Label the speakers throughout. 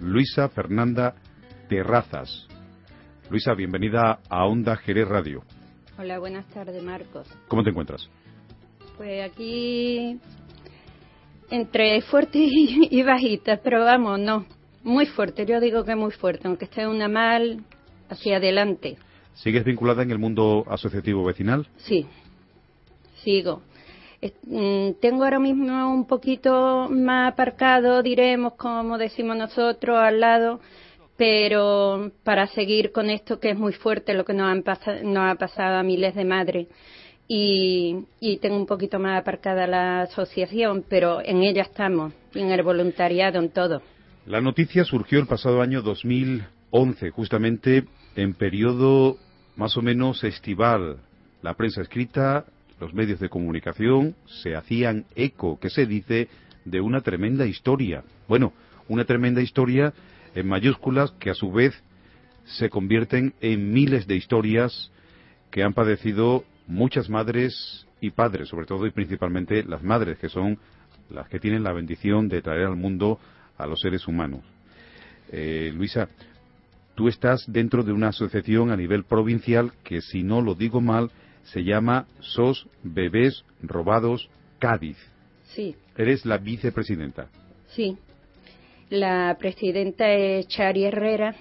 Speaker 1: Luisa Fernanda Terrazas. Luisa, bienvenida a Onda Jerez Radio.
Speaker 2: Hola, buenas tardes, Marcos.
Speaker 1: ¿Cómo te encuentras?
Speaker 2: Pues aquí entre fuerte y, bajita, pero vamos, no, muy fuerte. Yo digo que muy fuerte, aunque esté una mal, hacia adelante.
Speaker 1: ¿Sigues vinculada en el mundo asociativo vecinal?
Speaker 2: Sí, sigo. Mm, tengo ahora mismo un poquito más aparcado, diremos, como decimos nosotros, al lado, pero para seguir con esto que es muy fuerte, lo que nos, han nos ha pasado a miles de madres. Y, y, tengo un poquito más aparcada la asociación, pero en ella estamos, en el voluntariado, en todo.
Speaker 1: La noticia surgió el pasado año 2011, justamente en periodo más o menos estival. La prensa escrita los medios de comunicación se hacían eco, que se dice, de una tremenda historia. Bueno, una tremenda historia en mayúsculas que a su vez se convierten en miles de historias que han padecido muchas madres y padres, sobre todo y principalmente las madres, que son las que tienen la bendición de traer al mundo a los seres humanos. Eh, Luisa, tú estás dentro de una asociación a nivel provincial que, si no lo digo mal, se llama SOS Bebés Robados Cádiz.
Speaker 2: Sí.
Speaker 1: Eres la vicepresidenta.
Speaker 2: Sí. La presidenta es Chari Herrera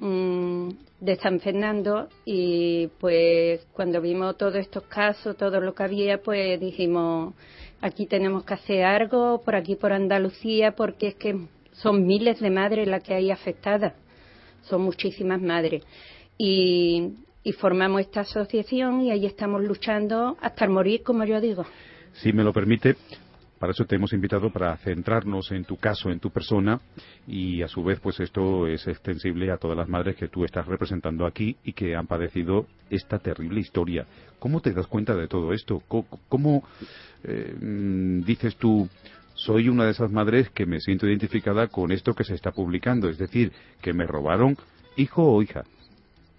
Speaker 2: mm, de San Fernando y pues cuando vimos todos estos casos, todo lo que había, pues dijimos, aquí tenemos que hacer algo, por aquí por Andalucía, porque es que son miles de madres las que hay afectadas, son muchísimas madres. Y y formamos esta asociación y ahí estamos luchando hasta morir, como yo digo.
Speaker 1: Si me lo permite, para eso te hemos invitado para centrarnos en tu caso, en tu persona y a su vez pues esto es extensible a todas las madres que tú estás representando aquí y que han padecido esta terrible historia. ¿Cómo te das cuenta de todo esto? ¿Cómo, eh, mm, dices tú, soy una de esas madres que me siento identificada con esto que se está publicando? Es decir, que me robaron hijo o hija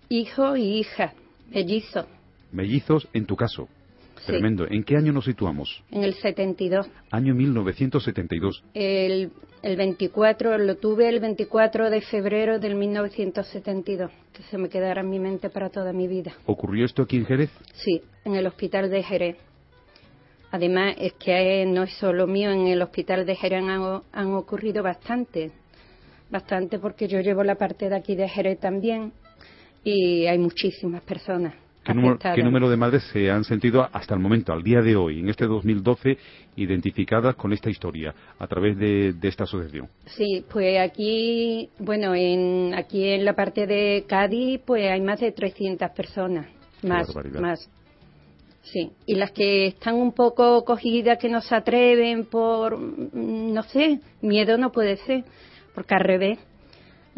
Speaker 2: hijo y hija, mellizos.
Speaker 1: Mellizos en tu caso. Tremendo. ¿En qué año nos situamos?
Speaker 2: En el 72.
Speaker 1: Año 1972.
Speaker 2: El, el 24, lo tuve el 24 de febrero del 1972, que se me quedará en mi mente para toda mi vida.
Speaker 1: ¿Ocurrió esto aquí en Jerez?
Speaker 2: Sí, en el hospital de Jerez. Además, es que no es solo mío, en el hospital de Jerez han, han ocurrido bastante. Bastante porque yo llevo la parte de aquí de Jerez también y hay muchísimas personas.
Speaker 1: ¿Qué número, de madres se han sentido hasta el momento, al día de hoy, en este 2012, identificadas con esta historia a través de, esta asociación?
Speaker 2: Sí, pues aquí, bueno, en, aquí en la parte de Cádiz, pues hay más de 300 personas, más, más. Sí, y las que están un poco cogidas, que no se atreven por, mm, no sé, miedo no puede ser, porque al revés,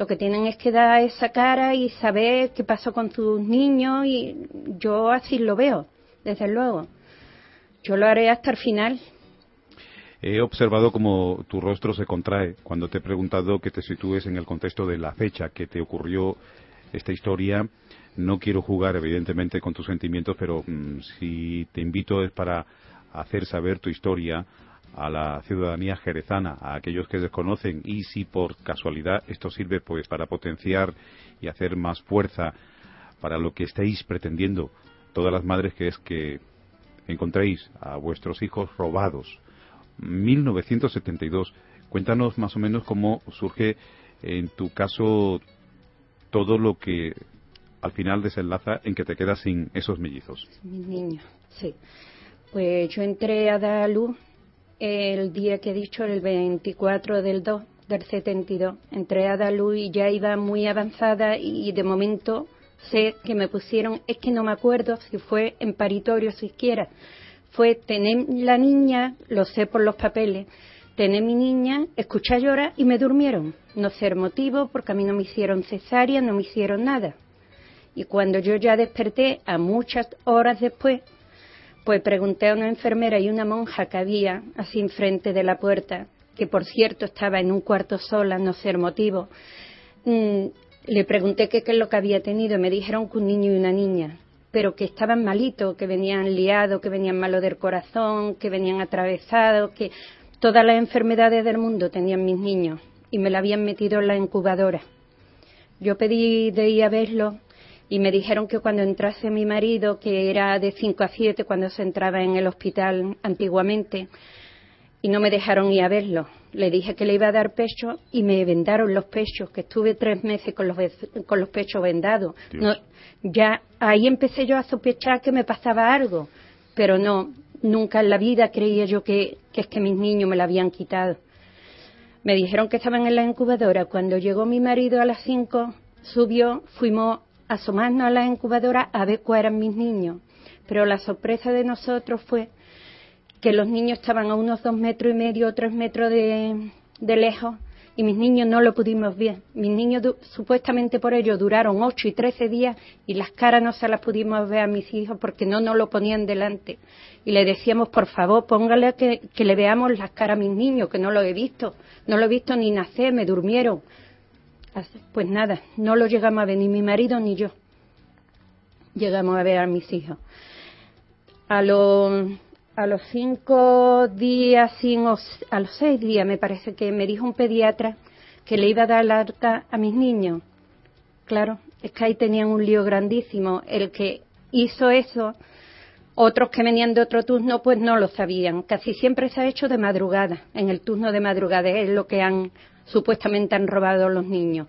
Speaker 2: lo que tienen es que dar esa cara y saber qué pasó con sus niños y yo así lo veo, desde luego. Yo lo haré hasta el final.
Speaker 1: He observado cómo tu rostro se contrae cuando te he preguntado que te sitúes en el contexto de la fecha que te ocurrió esta historia. No quiero jugar, evidentemente, con tus sentimientos, pero mm, si te invito es para hacer saber tu historia a la ciudadanía jerezana, a aquellos que desconocen y si por casualidad esto sirve pues para potenciar y hacer más fuerza para lo que estáis pretendiendo todas las madres que es que encontréis a vuestros hijos robados. 1972. Cuéntanos más o menos cómo surge en tu caso todo lo que al final desenlaza en que te quedas sin esos mellizos.
Speaker 2: Mis niños, sí. Pues yo entré a dar el día que he dicho, el 24 del 2 del 72. Entré a y ya iba muy avanzada y de momento sé que me pusieron, es que no me acuerdo si fue en paritorio siquiera. Fue tener la niña, lo sé por los papeles, tener mi niña, escuchar llorar y me durmieron. No sé el motivo, porque a mí no me hicieron cesárea, no me hicieron nada. Y cuando yo ya desperté, a muchas horas después, pues pregunté a una enfermera y una monja que había así enfrente de la puerta, que por cierto estaba en un cuarto sola, no sé el motivo. Mm, le pregunté qué, es lo que había tenido me dijeron que un niño y una niña, pero que estaban malitos, que venían liados, que venían malos del corazón, que venían atravesados, que todas las enfermedades del mundo tenían mis niños. y me la habían metido en la incubadora. Yo pedí de ir a verlo y me dijeron que cuando entrase mi marido, que era de 5 a 7 cuando se entraba en el hospital antiguamente, y no me dejaron ir a verlo. Le dije que le iba a dar pecho y me vendaron los pechos, que estuve tres meses con los, con los pechos vendados. ya ahí empecé yo a sospechar que me pasaba algo, pero no, nunca en la vida creía yo que, que es que mis niños me la habían quitado. Me dijeron que estaban en la incubadora. Cuando llegó mi marido a las 5, subió, fuimos asomarnos a la incubadora a ver cuáles eran mis niños. Pero la sorpresa de nosotros fue que los niños estaban a unos dos metros y medio tres metros de, lejos y mis niños no lo pudimos ver. Mis niños supuestamente por ello duraron ocho y trece días y las caras no se las pudimos ver a mis hijos porque no nos lo ponían delante. Y le decíamos, por favor, póngale que, que le veamos las caras a mis niños, que no lo he visto. No lo he visto ni nacer, me durmieron. Pues nada, no lo llegamos a ver ni mi marido ni yo. Llegamos a ver a mis hijos. A los, a los cinco días, a los seis días, me parece que me dijo un pediatra que le iba a dar la alta a mis niños. Claro, es que ahí tenían un lío grandísimo. El que hizo eso, otros que venían de otro turno, pues no lo sabían. Casi siempre se ha hecho de madrugada, en el turno de madrugada, es lo que han supuestamente han robado los niños.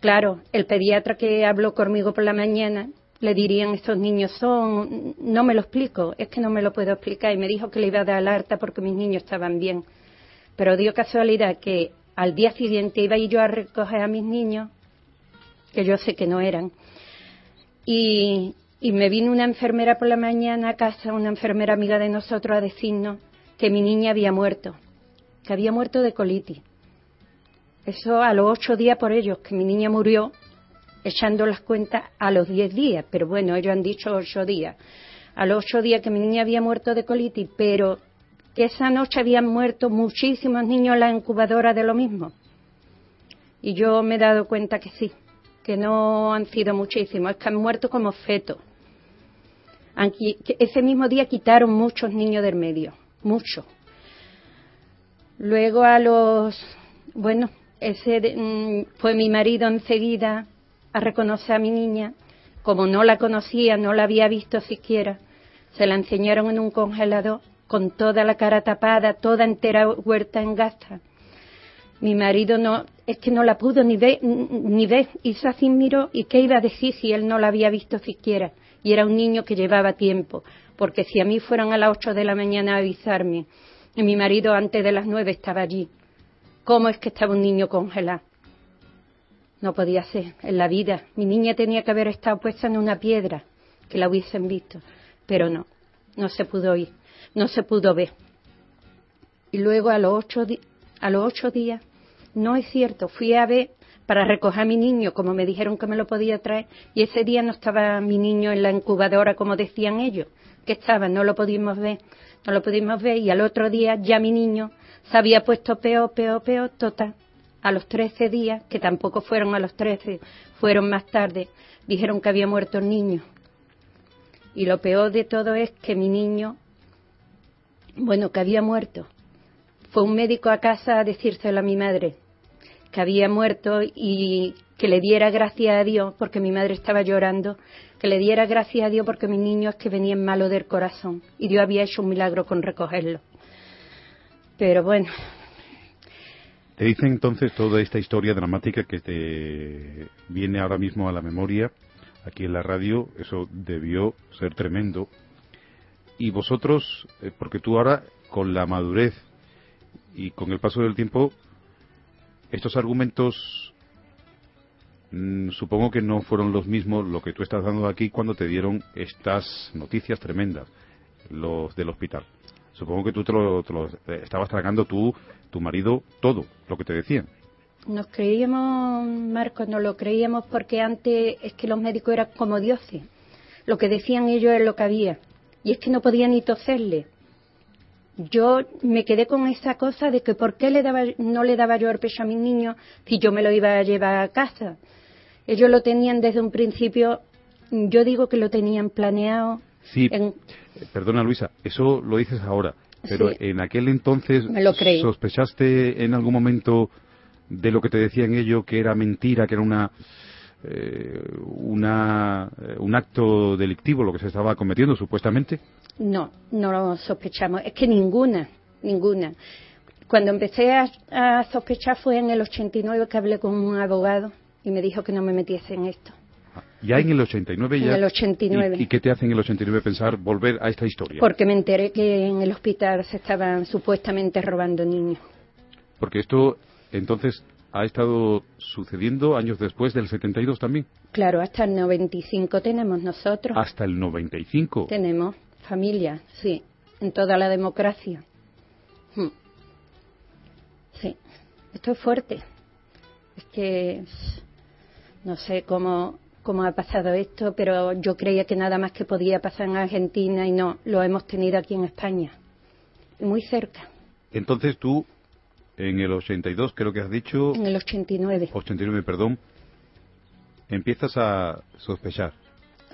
Speaker 2: Claro, el pediatra que habló conmigo por la mañana le dirían estos niños son, no me lo explico, es que no me lo puedo explicar y me dijo que le iba a dar alerta porque mis niños estaban bien. Pero dio casualidad que al día siguiente iba yo a recoger a mis niños, que yo sé que no eran, y, y me vino una enfermera por la mañana a casa, una enfermera amiga de nosotros, a decirnos que mi niña había muerto, que había muerto de colitis. Eso a los ocho días por ellos, que mi niña murió echando las cuentas a los diez días, pero bueno, ellos han dicho ocho días. A los ocho días que mi niña había muerto de colitis, pero que esa noche habían muerto muchísimos niños en la incubadora de lo mismo. Y yo me he dado cuenta que sí, que no han sido muchísimos, es que han muerto como fetos. Ese mismo día quitaron muchos niños del medio, muchos. Luego a los, bueno, ese mm, fue mi marido enseguida a reconocer a mi niña. Como no la conocía, no la había visto siquiera, se la enseñaron en un congelador con toda la cara tapada, toda entera huerta en gasta. Mi marido no, es que no la pudo ni ver, ni ver. Hizo así miró y qué iba a decir si él no la había visto siquiera. Y era un niño que llevaba tiempo, porque si a mí fueron a las ocho de la mañana a avisarme, y mi marido antes de las nueve estaba allí, ¿Cómo es que estaba un niño congelado? No podía ser. En la vida, mi niña tenía que haber estado puesta en una piedra, que la hubiesen visto. Pero no, no se pudo ir, no se pudo ver. Y luego a los ocho, a los ocho días, no es cierto, fui a ver para recoger a mi niño, como me dijeron que me lo podía traer, y ese día no estaba mi niño en la incubadora, como decían ellos, que estaba, no lo pudimos ver, no lo pudimos ver, y al otro día ya mi niño se había puesto peor, peor, peor, total. A los 13 días, que tampoco fueron a los 13, fueron más tarde, dijeron que había muerto el niño. Y lo peor de todo es que mi niño, bueno, que había muerto. Fue un médico a casa a decírselo a mi madre, que había muerto y que le diera gracias a Dios, porque mi madre estaba llorando, que le diera gracias a Dios porque mi niño es que venía malo del corazón y Dios había hecho un milagro con recogerlo. Pero bueno.
Speaker 1: Te dice entonces toda esta historia dramática que te viene ahora mismo a la memoria aquí en la radio, eso debió ser tremendo. Y vosotros, eh, porque tú ahora con la madurez y con el paso del tiempo, estos argumentos mm, supongo que no fueron los mismos lo que tú estás dando aquí cuando te dieron estas noticias tremendas, los del hospital. Supongo que tú te lo, eh, estabas tragando tú, tu marido, todo lo que te decían.
Speaker 2: Nos creíamos, Marcos, no lo creíamos porque antes es que los médicos eran como dioses. Lo que decían ellos es lo que había. Y es que no podían ni toserle. Yo me quedé con esa cosa de que por qué le daba, no le daba yo el pecho a mis niños si yo me lo iba a llevar a casa. Ellos lo tenían desde un principio, yo digo que lo tenían planeado
Speaker 1: Sí, perdona Luisa, eso lo dices ahora, pero en aquel entonces
Speaker 2: Me lo
Speaker 1: sospechaste en algún momento de lo que te decían ellos que era mentira, que era una, eh, una, eh, un acto delictivo lo que se estaba cometiendo supuestamente?
Speaker 2: No, no lo sospechamos. Es que ninguna, ninguna. Cuando empecé a, sospechar fue en el 89 que hablé con un abogado y me dijo que no me metiese en esto.
Speaker 1: Ya en el 89 ya.
Speaker 2: En el 89.
Speaker 1: ¿Y, qué te hace en el 89 pensar volver a esta historia?
Speaker 2: Porque me enteré que en el hospital se estaban supuestamente robando niños.
Speaker 1: Porque esto entonces ha estado sucediendo años después del 72 también.
Speaker 2: Claro, hasta el 95 tenemos nosotros.
Speaker 1: Hasta el 95.
Speaker 2: Tenemos familia, sí, en toda la democracia. Hmm. Sí, esto es fuerte. Es que no sé cómo, cómo ha pasado esto, pero yo creía que nada más que podía pasar en Argentina y no, lo hemos tenido aquí en España, muy cerca.
Speaker 1: Entonces tú en el 82, creo que has dicho.
Speaker 2: En el 89.
Speaker 1: 89, perdón. Empiezas a sospechar.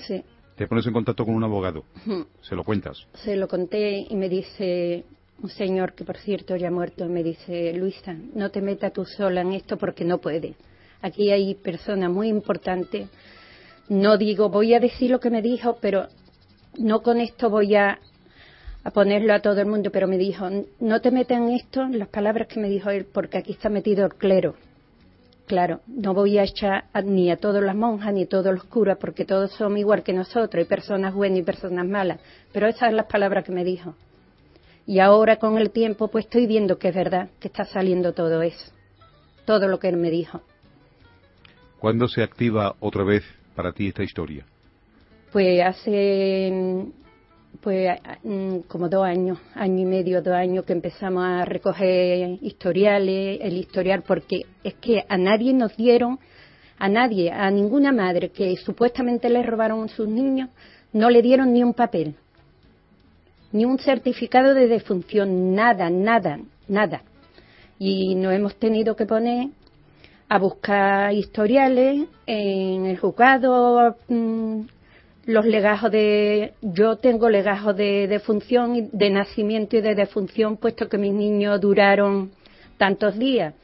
Speaker 2: Sí.
Speaker 1: Te pones en contacto con un abogado. Se lo cuentas.
Speaker 2: Se lo conté y me dice un señor que, por cierto, ya ha muerto, me dice, Luisa, no te metas tú sola en esto porque no puede. Aquí hay personas muy importantes. No digo, voy a decir lo que me dijo, pero no con esto voy a a ponerlo a todo el mundo, pero me dijo, no te metas en esto, las palabras que me dijo él, porque aquí está metido el clero. Claro, no voy a echar ni a todas las monjas ni a todos los curas, porque todos son igual que nosotros, hay personas buenas y personas malas, pero esas son las palabras que me dijo. Y ahora con el tiempo, pues estoy viendo que es verdad, que está saliendo todo eso, todo lo que él me dijo.
Speaker 1: ¿Cuándo se activa otra vez para ti esta historia?
Speaker 2: Pues hace pues mm, como dos años, año y medio, dos años que empezamos a recoger historiales, el historial, porque es que a nadie nos dieron, a nadie, a ninguna madre que supuestamente le robaron sus niños, no le dieron ni un papel, ni un certificado de defunción, nada, nada, nada. Y nos hemos tenido que poner a buscar historiales en el juzgado mm, los legajos de yo tengo legajos de defunción de nacimiento y de defunción puesto que mis niños duraron tantos días.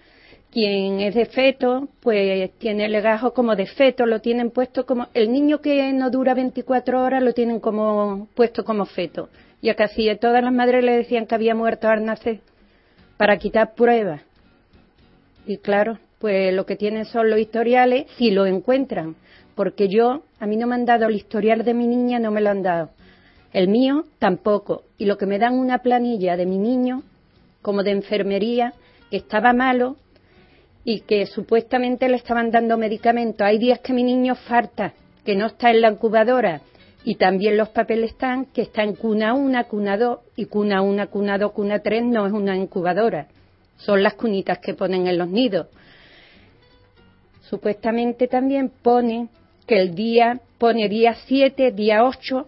Speaker 2: Quien es de feto pues tiene legajo como de feto lo tienen puesto como el niño que no dura 24 horas lo tienen como puesto como feto. Y a casi todas las madres le decían que había muerto al nacer para quitar pruebas. Y claro pues lo que tienen son los historiales si lo encuentran porque yo, a mí no me han dado el historial de mi niña, no me lo han dado. El mío tampoco. Y lo que me dan una planilla de mi niño, como de enfermería, que estaba malo y que supuestamente le estaban dando medicamentos. Hay días que mi niño falta, que no está en la incubadora. Y también los papeles están que está en cuna 1, cuna 2 y cuna 1, cuna 2, cuna 3 no es una incubadora. Son las cunitas que ponen en los nidos. Supuestamente también pone que el día pone día 7, día 8,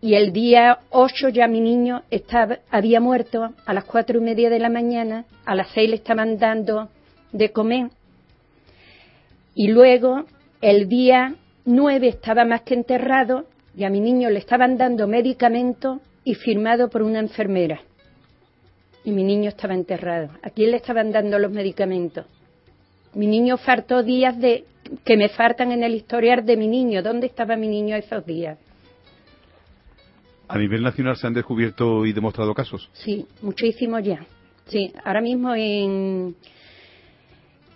Speaker 2: y el día 8 ya mi niño estaba, había muerto a las cuatro y media de la mañana, a las seis le estaban dando de comer, y luego el día 9 estaba más que enterrado y a mi niño le estaban dando medicamento y firmado por una enfermera. Y mi niño estaba enterrado. ¿A quién le estaban dando los medicamentos? Mi niño faltó días de que me faltan en el historial de mi niño. ¿Dónde estaba mi niño esos días?
Speaker 1: ¿A nivel nacional se han descubierto y demostrado casos?
Speaker 2: Sí, muchísimos ya. Sí, ahora mismo en,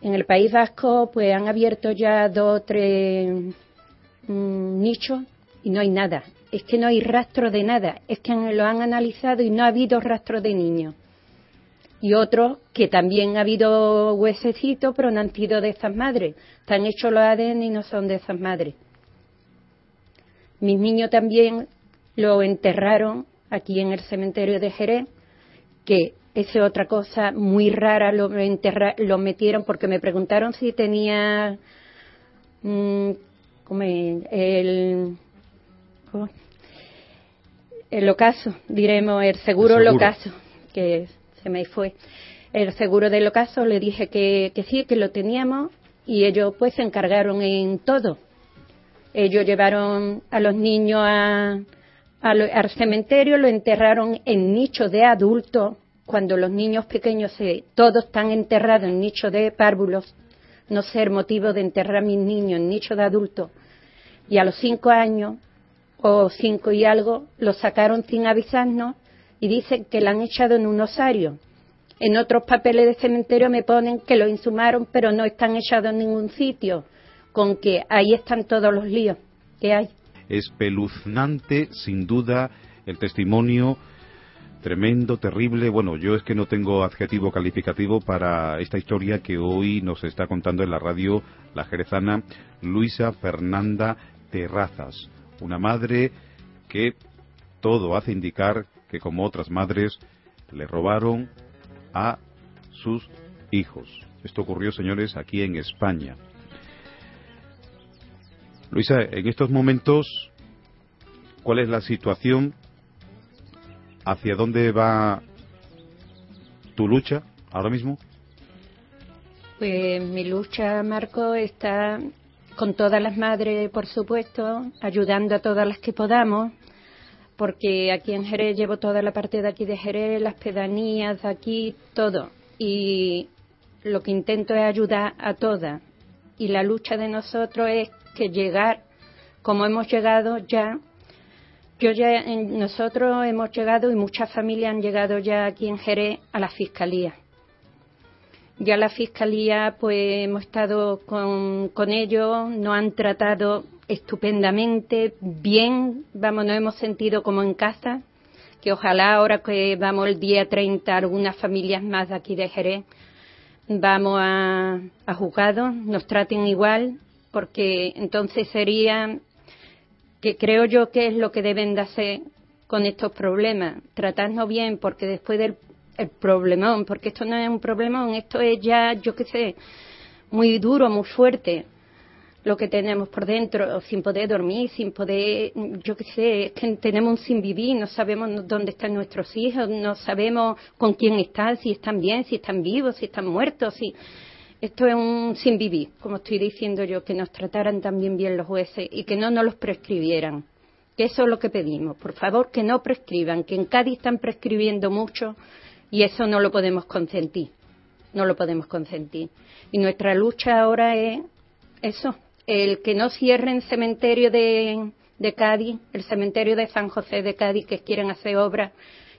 Speaker 2: en el País Vasco pues han abierto ya dos o tres mm, nichos y no hay nada. Es que no hay rastro de nada. Es que lo han analizado y no ha habido rastro de niños y otros que también ha habido huesecitos, pero no han sido de esas madres. Están hechos los ADN y no son de esas madres. Mis niños también lo enterraron aquí en el cementerio de Jerez, que es otra cosa muy rara, lo, lo metieron porque me preguntaron si tenía mm, el, el ocaso, diremos, el seguro, el seguro. ocaso, que es se me fue. El seguro del ocaso le dije que, sí, que lo teníamos y ellos pues se encargaron en todo. Ellos llevaron a los niños al cementerio, lo enterraron en nichos de adultos, cuando los niños pequeños se, todos están enterrados en nichos de párvulos, no ser motivo de enterrar a mis niños en nichos de adultos. Y a los cinco años, o cinco y algo, lo sacaron sin avisarnos y dicen que lo han echado en un osario. En otros papeles de cementerio me ponen que lo insumaron, pero no están echados en ningún sitio, con que ahí están todos los líos que hay.
Speaker 1: Espeluznante, sin duda, el testimonio tremendo, terrible. Bueno, yo es que no tengo adjetivo calificativo para esta historia que hoy nos está contando en la radio la jerezana Luisa Fernanda Terrazas, una madre que todo hace indicar que como otras madres le robaron a sus hijos. Esto ocurrió, señores, aquí en España. Luisa, en estos momentos, ¿cuál es la situación? ¿Hacia dónde va tu lucha ahora mismo?
Speaker 2: Pues mi lucha, Marco, está con todas las madres, por supuesto, ayudando a todas las que podamos, porque aquí en Jerez llevo toda la parte de aquí de Jerez, las pedanías aquí, todo. Y lo que intento es ayudar a todas. Y la lucha de nosotros es que llegar, como hemos llegado ya, yo ya, nosotros hemos llegado y muchas familias han llegado ya aquí en Jerez a la Fiscalía. Ya la Fiscalía, pues hemos estado con, con ellos, nos han tratado estupendamente, bien, vamos, nos hemos sentido como en casa, que ojalá ahora que vamos el día 30, algunas familias más de aquí de Jerez, vamos a, a juzgados, nos traten igual, porque entonces sería que creo yo que es lo que deben de hacer con estos problemas, tratarnos bien, porque después del el problemón, porque esto no es un problemón, esto es ya, yo qué sé, muy duro, muy fuerte lo que tenemos por dentro, sin poder dormir, sin poder, yo qué sé, es que tenemos un sin vivir, no sabemos dónde están nuestros hijos, no sabemos con quién están, si están bien, si están vivos, si están muertos, esto es un sin vivir, como estoy diciendo yo, que nos trataran también bien los jueces y que no nos los prescribieran. Que eso es lo que pedimos. Por favor, que no prescriban, que en Cádiz están prescribiendo mucho y eso no lo podemos consentir. No lo podemos consentir. Y nuestra lucha ahora es eso, el que no cierren cementerio de, de Cádiz, el cementerio de San José de Cádiz, que quieren hacer obras,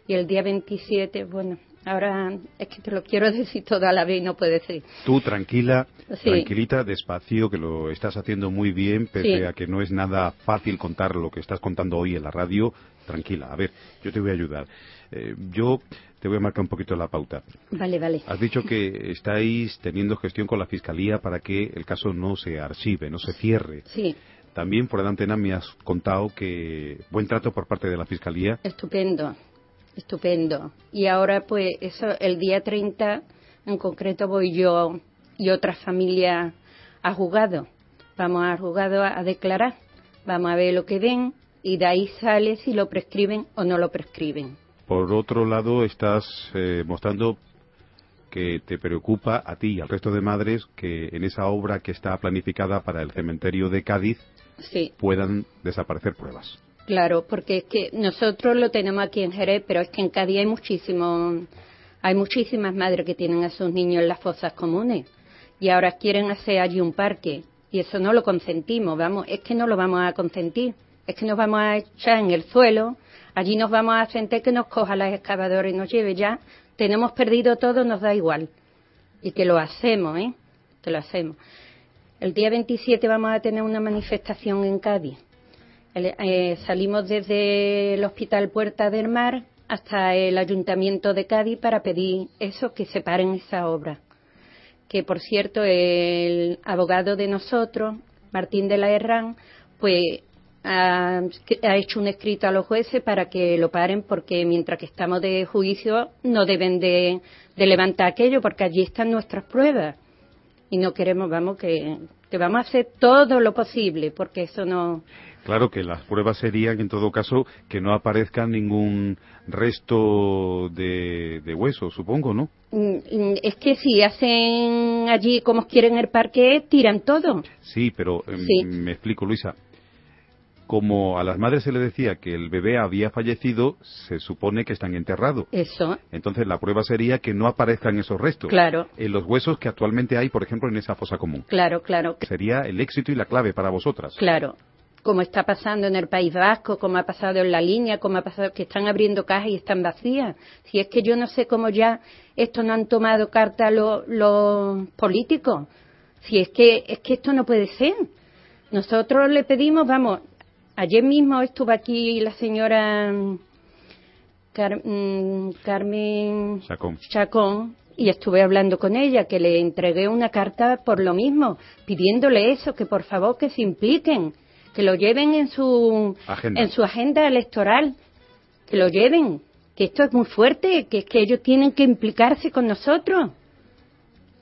Speaker 2: y el día 27, bueno, Ahora es que te lo quiero decir todo a la vez y no puede ser.
Speaker 1: Tú tranquila, tranquilita, despacio, que lo estás haciendo muy bien, pese a que no es nada fácil contar lo que estás contando hoy en la radio. Tranquila, a ver, yo te voy a ayudar. Eh, yo te voy a marcar un poquito la pauta.
Speaker 2: Vale, vale.
Speaker 1: Has dicho que estáis teniendo gestión con la Fiscalía para que el caso no se archive, no se cierre.
Speaker 2: Sí.
Speaker 1: También por la antena me has contado que buen trato por parte de la Fiscalía.
Speaker 2: Estupendo. Estupendo. Y ahora, pues, eso, el día 30 en concreto voy yo y otra familia a juzgado. Vamos a juzgado a, declarar. Vamos a ver lo que ven y de ahí sale si lo prescriben o no lo prescriben.
Speaker 1: Por otro lado, estás eh, mostrando que te preocupa a ti y al resto de madres que en esa obra que está planificada para el cementerio de Cádiz puedan desaparecer pruebas.
Speaker 2: Claro, porque es que nosotros lo tenemos aquí en Jerez, pero es que en Cádiz hay muchísimo, hay muchísimas madres que tienen a sus niños en las fosas comunes y ahora quieren hacer allí un parque y eso no lo consentimos, vamos, es que no lo vamos a consentir, es que nos vamos a echar en el suelo, allí nos vamos a sentir que nos coja las excavadoras y nos lleve ya, tenemos perdido todo, nos da igual y que lo hacemos, ¿eh? Que lo hacemos. El día 27 vamos a tener una manifestación en Cádiz eh, salimos desde el Hospital Puerta del Mar hasta el Ayuntamiento de Cádiz para pedir eso, que separen esa obra. Que, por cierto, el abogado de nosotros, Martín de la Herrán, pues ha, hecho un escrito a los jueces para que lo paren porque mientras que estamos de juicio no deben de, de levantar aquello porque allí están nuestras pruebas y no queremos, vamos, que, que vamos a hacer todo lo posible porque eso no,
Speaker 1: Claro que las pruebas serían, en todo caso, que no aparezca ningún resto de, hueso, supongo, ¿no?
Speaker 2: Mm, mm, es que si hacen allí como quieren el parque, tiran todo.
Speaker 1: Sí, pero em, me explico, Luisa. Como a las madres se le decía que el bebé había fallecido, se supone que están enterrados.
Speaker 2: Eso.
Speaker 1: Entonces la prueba sería que no aparezcan esos restos.
Speaker 2: Claro.
Speaker 1: En los huesos que actualmente hay, por ejemplo, en esa fosa común.
Speaker 2: Claro, claro.
Speaker 1: Sería el éxito y la clave para vosotras.
Speaker 2: Claro. Como está pasando en el País Vasco, como ha pasado en la línea, como ha pasado que están abriendo cajas y están vacías. Si es que yo no sé cómo ya esto no han tomado carta los, los políticos. Si es que, es que esto no puede ser. Nosotros le pedimos, vamos, Ayer mismo estuvo aquí la señora mm, mm, Carmen Chacón. y estuve hablando con ella, que le entregué una carta por lo mismo, pidiéndole eso, que por favor que se impliquen, que lo lleven en su agenda, en su agenda electoral, que lo lleven, que esto es muy fuerte, que es que ellos tienen que implicarse con nosotros.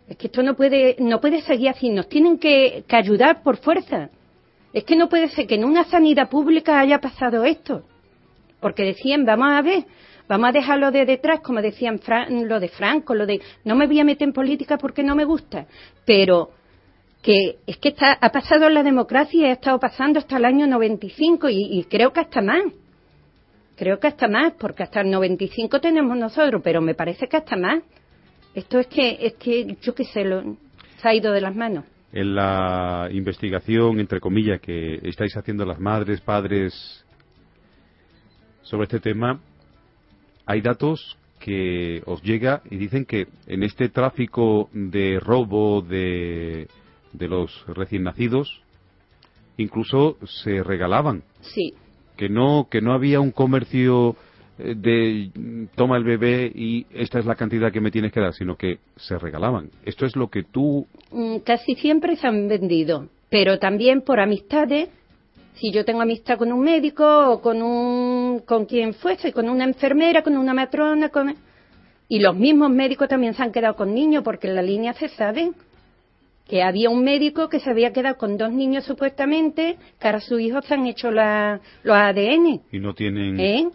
Speaker 2: Es que esto no puede, no puede seguir así, nos tienen que ayudar por fuerza. Es que no puede ser que en una sanidad pública haya pasado esto. Porque decían, vamos a ver, vamos a dejarlo de detrás, como decían lo de Franco, lo de no me voy a meter en política porque no me gusta. Pero que es que está, ha pasado en la democracia y ha estado pasando hasta el año 95 y, y creo que hasta más. Creo que hasta más, porque hasta el 95 tenemos nosotros, pero me parece que hasta más. Esto es que, es que yo qué sé, lo, se ha ido de las manos
Speaker 1: en la investigación, entre comillas, que estáis haciendo las madres, padres sobre este tema, hay datos que os llega y dicen que en este tráfico de robo de, de los recién nacidos, incluso se regalaban.
Speaker 2: Sí.
Speaker 1: Que no, que no había un comercio de toma el bebé y esta es la cantidad que me tienes que dar, sino que se regalaban. Esto es lo que tú.
Speaker 2: Mm, casi siempre se han vendido, pero también por amistades. Si yo tengo amistad con un médico o con un con quien fuese, con una enfermera, con una matrona, con y los mismos médicos también se han quedado con niños porque en la línea se sabe que había un médico que se había quedado con dos niños supuestamente, que ahora sus hijos se han hecho la, los ADN.
Speaker 1: Y no tienen.
Speaker 2: ¿Eh?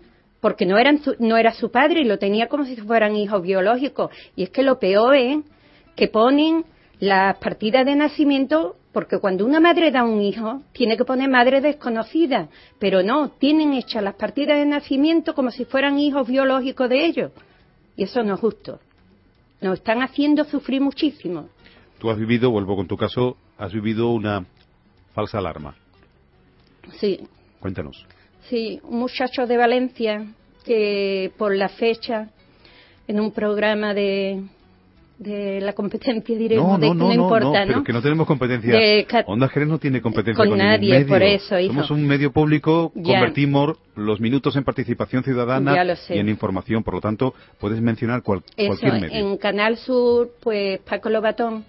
Speaker 2: Porque no, eran no era su padre y lo tenía como si fueran hijos biológicos. Y es que lo peor es que ponen las partidas de nacimiento, porque cuando una madre da un hijo, tiene que poner madre desconocida, pero no, tienen hechas las partidas de nacimiento como si fueran hijos biológicos de ellos. Y eso no es justo. Nos están haciendo sufrir muchísimo.
Speaker 1: Tú has vivido, vuelvo con tu caso, has vivido una falsa alarma.
Speaker 2: Sí.
Speaker 1: Cuéntanos.
Speaker 2: Sí, un muchacho de Valencia que por la fecha en un programa de, de la competencia diremos
Speaker 1: no,
Speaker 2: no, no,
Speaker 1: no,
Speaker 2: importa,
Speaker 1: no, pero que no tenemos competencia. Onda Jerez no tiene competencia con,
Speaker 2: nadie, por eso,
Speaker 1: Somos un medio público, convertimos los minutos en participación ciudadana y en información, por lo tanto, puedes mencionar cualquier medio.
Speaker 2: En Canal Sur, pues Paco Lobatón,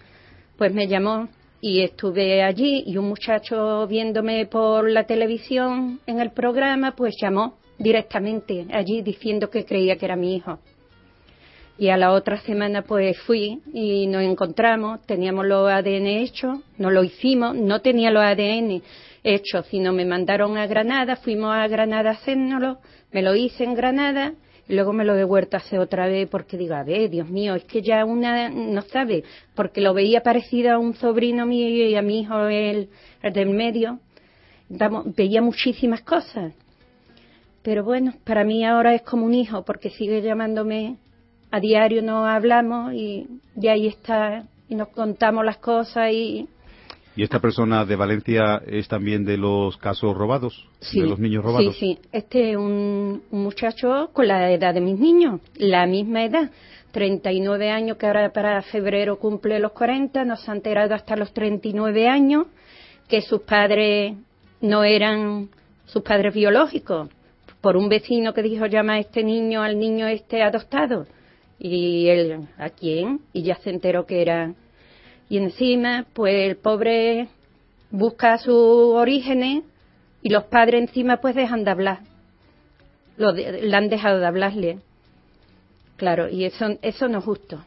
Speaker 2: pues me llamó y estuve allí y un muchacho viéndome por la televisión en el programa, pues llamó directamente allí diciendo que creía que era mi hijo. Y a la otra semana pues fui y nos encontramos, teníamos los ADN hechos, no lo hicimos, no tenía los ADN hechos, sino me mandaron a Granada, fuimos a Granada a hacérnoslo, me lo hice en Granada luego me lo he vuelto a hacer otra vez porque digo, a ver, Dios mío, es que ya una no sabe, porque lo veía parecido a un sobrino mío y a mi hijo, el, del medio. veía muchísimas cosas. Pero bueno, para mí ahora es como un hijo porque sigue llamándome a diario, nos hablamos y de ahí está y nos contamos las cosas y
Speaker 1: ¿Y esta persona de Valencia es también de los casos robados? ¿De los niños robados?
Speaker 2: Sí, sí. Este es un, muchacho con la edad de mis niños, la misma edad. 39 años, que ahora para febrero cumple los 40, nos ha enterado hasta los 39 años que sus padres no eran sus padres biológicos, por un vecino que dijo llama a este niño al niño este adoptado. Y él, ¿a quién? Y ya se enteró que era y encima, pues el pobre busca sus orígenes y los padres encima pues dejan de hablar. Lo le han dejado de hablarle. Claro, y eso, eso no es justo.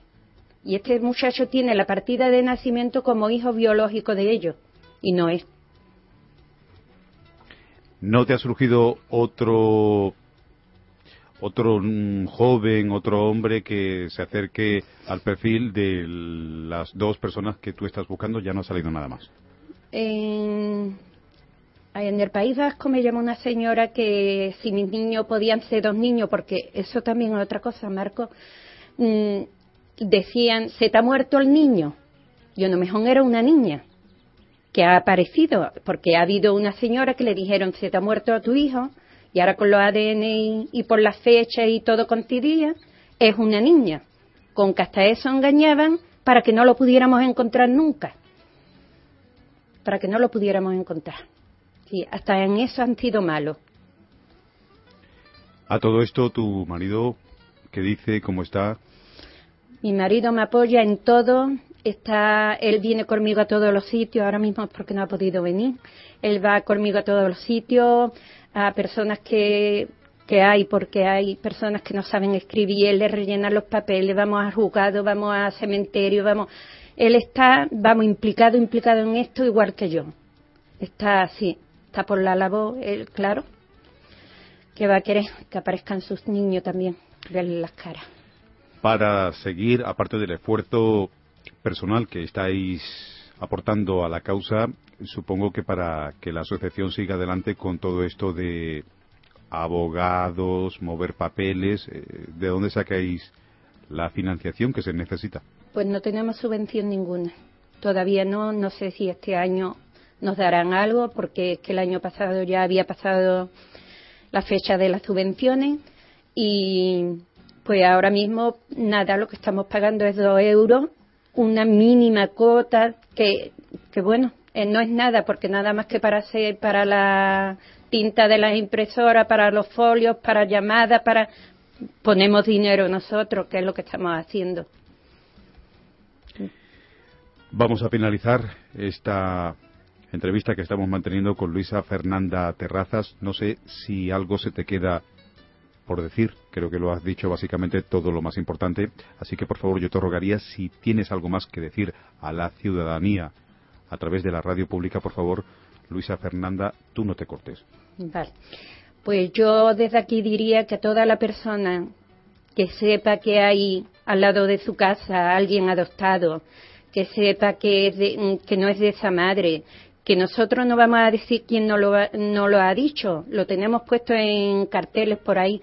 Speaker 2: Y este muchacho tiene la partida de nacimiento como hijo biológico de ellos, y no es.
Speaker 1: ¿No te ha surgido otro otro joven, otro hombre que se acerque al perfil de las dos personas que tú estás buscando, ya no ha salido nada más.
Speaker 2: En el País Vasco me llamó una señora que si mis niños podían ser dos niños, porque eso también es otra cosa, Marco. Mm, decían, ¿se te ha muerto el niño? Yo no mejor era una niña que ha aparecido, porque ha habido una señora que le dijeron, se te ha muerto a tu hijo, y ahora con los ADN y, por la fecha y todo coincidía, es una niña, con que hasta eso engañaban para que no lo pudiéramos encontrar nunca, para que no lo pudiéramos encontrar. Sí, hasta en eso han sido malos.
Speaker 1: A todo esto, tu marido, ¿qué dice? ¿Cómo está?
Speaker 2: Mi marido me apoya en todo. Está, él viene conmigo a todos los sitios. Ahora mismo es porque no ha podido venir. Él va conmigo a todos los sitios, a personas que, que hay, porque hay personas que no saben escribir. Le rellena los papeles. Vamos a juzgado, vamos a cementerio, vamos. Él está, vamos, implicado, implicado en esto igual que yo. Está así, está por la labor, él, claro, que va a querer que aparezcan sus niños también, verle las caras
Speaker 1: para seguir, aparte del esfuerzo personal que estáis aportando a la causa, supongo que para que la asociación siga adelante con todo esto de abogados, mover papeles, eh, ¿de dónde sacáis la financiación que se necesita?
Speaker 2: Pues no tenemos subvención ninguna. Todavía no, no sé si este año nos darán algo, porque es que el año pasado ya había pasado la fecha de las subvenciones y pues ahora mismo, nada, lo que estamos pagando es dos euros, una mínima cuota que, bueno, eh, no es nada, porque nada más que para hacer, para la tinta de las impresoras, para los folios, para llamadas, para ponemos dinero nosotros, que es lo que estamos haciendo.
Speaker 1: Vamos a finalizar esta entrevista que estamos manteniendo con Luisa Fernanda Terrazas. No sé si algo se te queda por decir. Creo que lo has dicho básicamente todo lo más importante. Así que por favor yo te rogaría si tienes algo más que decir a la ciudadanía a través de la radio pública, por favor, Luisa Fernanda, tú no te cortes.
Speaker 2: Vale. Pues yo desde aquí diría que a toda la persona que sepa que hay al lado de su casa alguien adoptado, que sepa que, que no es de esa madre, que nosotros no vamos a decir quién no lo, lo ha dicho, lo tenemos puesto en carteles por ahí,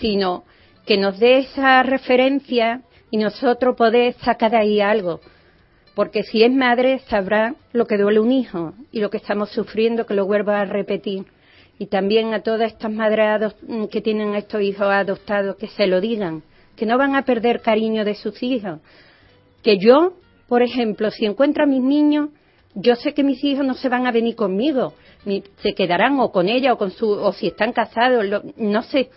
Speaker 2: sino que nos dé esa referencia y nosotros poder sacar de ahí algo. Porque si es madre sabrá lo que duele un hijo y lo que estamos sufriendo, que lo vuelva a repetir. Y también a todas estas madres que tienen estos hijos adoptados, que se lo digan, que no van a perder cariño de sus hijos. Que yo, por ejemplo, si encuentro a mis niños, yo sé que mis hijos no se van a venir conmigo, se quedarán o con ella o con su, o si están casados, no sé,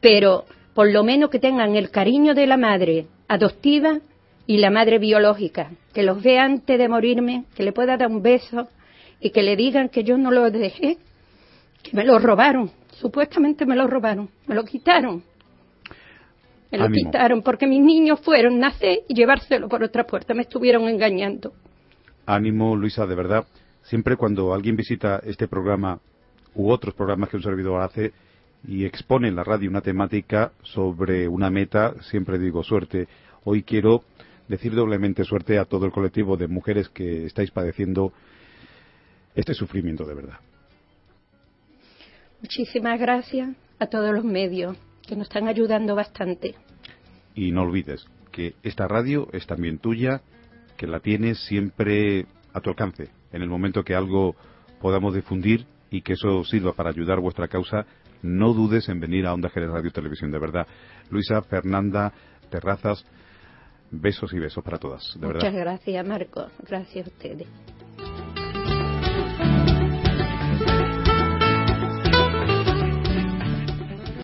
Speaker 2: pero por lo menos que tengan el cariño de la madre adoptiva y la madre biológica, que los vea antes de morirme, que le pueda dar un beso y que le digan que yo no lo dejé, que me lo robaron, supuestamente me lo robaron, me lo quitaron. Me lo quitaron porque mis niños fueron nacer y llevárselo por otra puerta, me estuvieron engañando.
Speaker 1: Ánimo, Luisa, de verdad. Siempre cuando alguien visita este programa u otros programas que un servidor hace y expone en la radio una temática sobre una meta, siempre digo suerte. Hoy quiero decir doblemente suerte a todo el colectivo de mujeres que estáis padeciendo este sufrimiento de verdad.
Speaker 2: Muchísimas gracias a todos los medios que nos están ayudando bastante.
Speaker 1: Y no olvides que esta radio es también tuya que la tienes siempre a tu alcance. En el momento que algo podamos difundir y que eso sirva para ayudar vuestra causa, no dudes en venir a Onda Jerez Radio Televisión, de verdad. Luisa, Fernanda, Terrazas, besos y besos para todas, de
Speaker 2: Muchas gracias, Marco. Gracias a ustedes.